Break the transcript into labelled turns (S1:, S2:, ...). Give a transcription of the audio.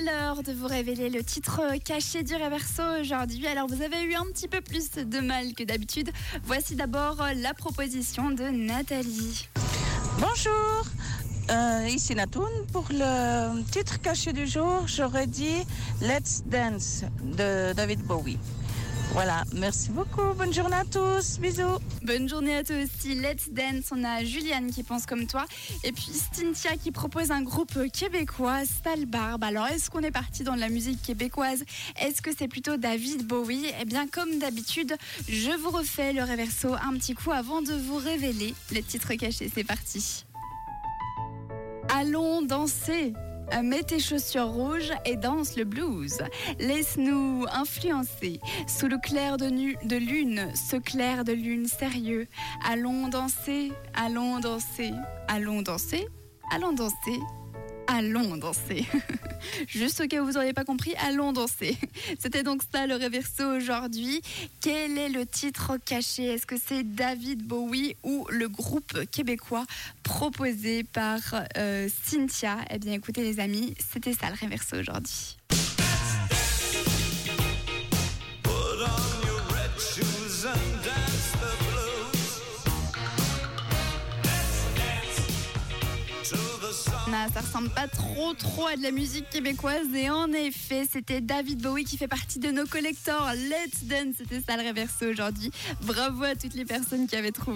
S1: l'heure de vous révéler le titre caché du Reverso aujourd'hui. Alors vous avez eu un petit peu plus de mal que d'habitude. Voici d'abord la proposition de Nathalie.
S2: Bonjour, euh, ici Natoun. Pour le titre caché du jour, j'aurais dit Let's Dance de David Bowie. Voilà, merci beaucoup. Bonne journée à tous. Bisous.
S1: Bonne journée à toi aussi. Let's Dance. On a Juliane qui pense comme toi. Et puis Cynthia qui propose un groupe québécois, Stalbarb. Alors, est-ce qu'on est parti dans la musique québécoise? Est-ce que c'est plutôt David Bowie? Eh bien, comme d'habitude, je vous refais le réverso un petit coup avant de vous révéler les titres cachés. C'est parti. Allons danser Mets tes chaussures rouges et danse le blues. Laisse-nous influencer sous le clair de, de lune, ce clair de lune sérieux. Allons danser, allons danser, allons danser, allons danser, allons danser. Juste au cas où vous n'auriez pas compris, allons danser. C'était donc ça le réverso aujourd'hui. Quel est le titre caché? Est-ce que c'est David Bowie ou le groupe québécois proposé par euh, Cynthia? Eh bien écoutez les amis, c'était ça le réverso aujourd'hui. Ça ressemble pas trop trop à de la musique québécoise. Et en effet c'était David Bowie qui fait partie de nos collectors. Let's Dance c'était ça le réverso aujourd'hui. Bravo à toutes les personnes qui avaient trouvé